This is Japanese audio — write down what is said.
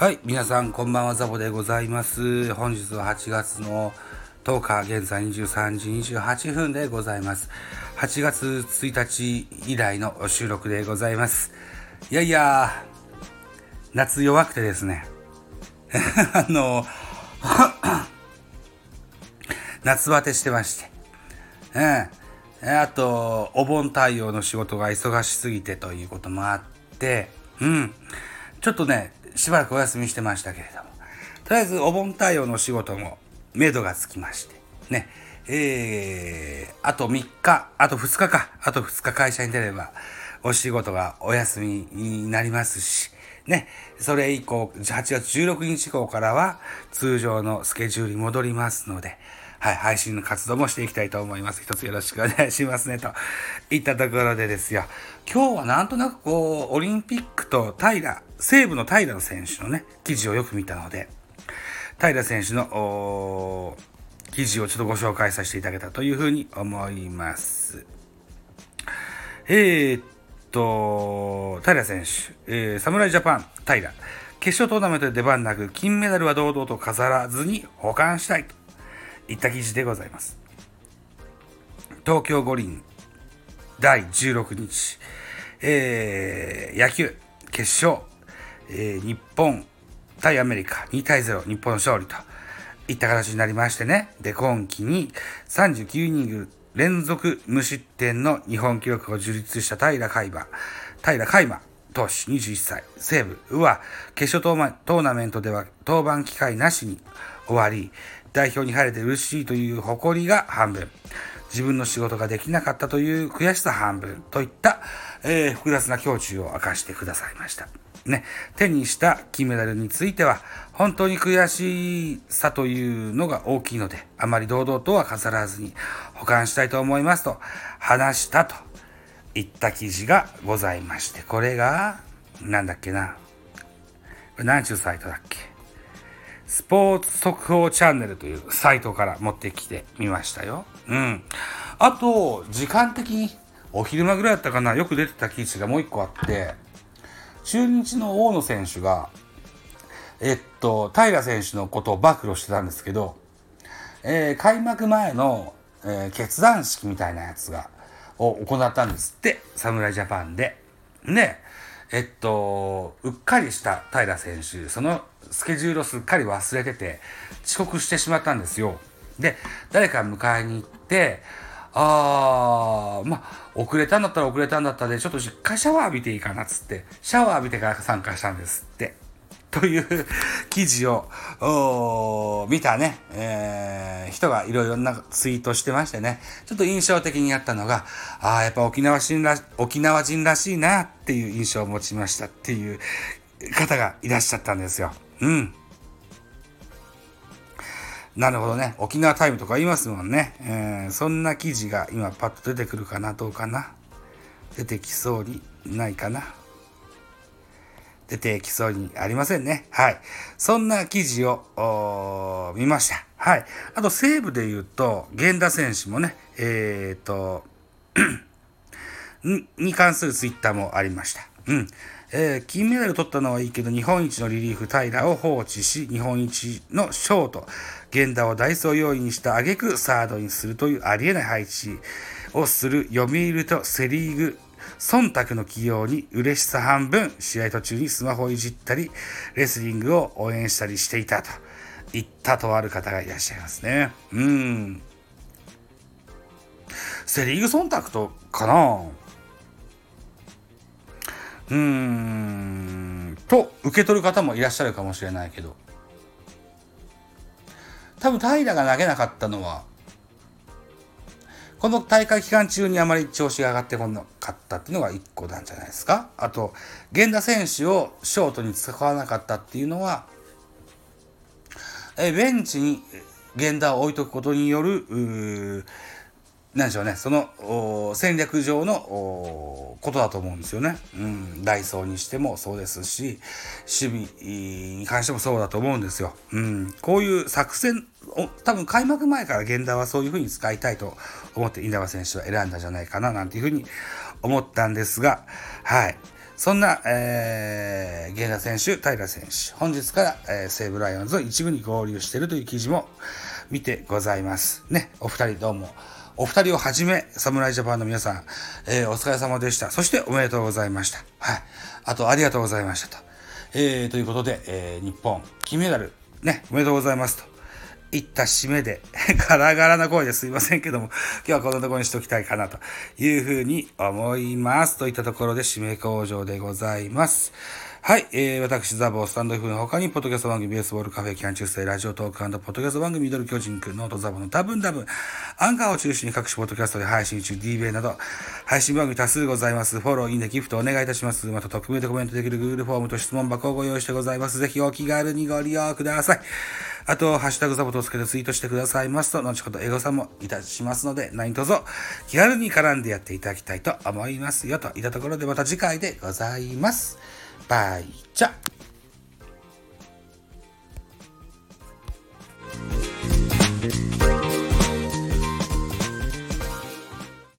はい、皆さんこんばんは、ザボでございます。本日は8月の10日、現在23時28分でございます。8月1日以来の収録でございます。いやいや、夏弱くてですね、あの、夏バテしてまして、うん。あと、お盆対応の仕事が忙しすぎてということもあって、うん。ちょっとね、しばらくお休みしてましたけれども、とりあえずお盆対応の仕事も、目処がつきまして、ね、えー、あと3日、あと2日か、あと2日会社に出れば、お仕事がお休みになりますし、ね、それ以降、8月16日以降からは、通常のスケジュールに戻りますので、はい、配信の活動もしていきたいと思います。一つよろしくお願いしますね、といったところでですよ。今日はなんとなくこう、オリンピックと平、西武の平野選手のね、記事をよく見たので、平選手の記事をちょっとご紹介させていただけたというふうに思います。えー、っと、平選手、えー、侍ジャパン、平、決勝トーナメントで出番なく、金メダルは堂々と飾らずに保管したいといった記事でございます。東京五輪第16日、えー、野球決勝、えー、日本対アメリカ2対0日本の勝利といった形になりましてね。で、今季に39イニング連続無失点の日本記録を樹立した平海馬、平海馬投手21歳、西武は決勝トーナメントでは登板機会なしに終わり、代表に入れて嬉しいという誇りが半分、自分の仕事ができなかったという悔しさ半分といった、えー、複雑な胸中を明かしてくださいました。ね、手にした金メダルについては、本当に悔しさというのが大きいので、あまり堂々とは飾らずに保管したいと思いますと話したといった記事がございまして、これが、なんだっけな。何ちゅうサイトだっけ？スポーツ速報チャンネルというサイトから持ってきてみましたよ。うん。あと、時間的にお昼間ぐらいだったかな、よく出てた記事がもう一個あって、中日の大野選手が、えっと、平選手のことを暴露してたんですけど、えー、開幕前の、えー、決断式みたいなやつが、を行ったんですって、侍ジャパンで。ね、えっと、うっかりした平選手、そのスケジュールをすっかり忘れてて、遅刻してしまったんですよ。で、誰か迎えに行って、あー、まあ、遅れたんだったら遅れたんだったで、ちょっと一回シャワー浴びていいかなっつって、シャワー浴びてから参加したんですって。という記事を見たね、えー、人がいろいろなツイートしてましてね、ちょっと印象的にやったのが、ああ、やっぱ沖縄人ら沖縄人らしいなっていう印象を持ちましたっていう方がいらっしゃったんですよ。うん。なるほどね。沖縄タイムとか言いますもんね。えー、そんな記事が今パッと出てくるかなどうかな出てきそうにないかな出てきそうにありませんね。はい。そんな記事を見ました。はい。あと西武で言うと、源田選手もね、えっ、ー、とに関するツイッターもありました。うん。えー、金メダル取ったのはいいけど、日本一のリリーフ平を放置し、日本一のショート、源田をダイソー要員にした挙句サードにするというありえない配置をする読売とセリーグ忖度の起用に嬉しさ半分、試合途中にスマホをいじったり、レスリングを応援したりしていたと言ったとある方がいらっしゃいますね。うん。セリーグ忖度とかなうーん、と受け取る方もいらっしゃるかもしれないけど、多分平が投げなかったのは、この大会期間中にあまり調子が上がってこなかったっていうのが一個なんじゃないですか。あと、源田選手をショートに使わなかったっていうのは、えベンチに源田を置いとくことによる、なんでしょうね、その戦略上のことだと思うんですよね。うん、ダイソーにしてもそうですし、守備に関してもそうだと思うんですよ。うん、こういう作戦を、多分開幕前から源田はそういうふうに使いたいと思って稲葉選手は選んだんじゃないかな、なんていうふうに思ったんですが、はい。そんな、えー、源田選手、平選手、本日から、えー、西武ライオンズの一部に合流しているという記事も見てございます。ね、お二人どうも。お二人をはじめ、侍ジャパンの皆さん、えー、お疲れ様でした。そしておめでとうございました。はい。あと、ありがとうございましたと。えー、ということで、えー、日本、金メダル、ね、おめでとうございますと。いった締めで、ガラガラな声ですいませんけども、今日はこんなところにしておきたいかなというふうに思います。といったところで締め工場でございます。はい、えー、私、ザボー、スタンド F の他に、ポッドキャスト番組、ベースボールカフェ、キャン中世、ラジオトークポッドキャスト番組、ミドル巨人くん、ノートザボの多分多分、アンカーを中心に各種ポッドキャストで配信中、DBA など、配信番組多数ございます。フォロー、いいね、ギフトお願いいたします。また、匿名でコメントできる Google フォームと質問箱をご用意してございます。ぜひお気軽にご利用ください。あと、ハッシュタグザボとつけてツイートしてくださいますと、後ほどエゴさんもいたしますので、何卒気軽に絡んでやっていただきたいと思いますよ。といったところでまた次回でございます。バイチャ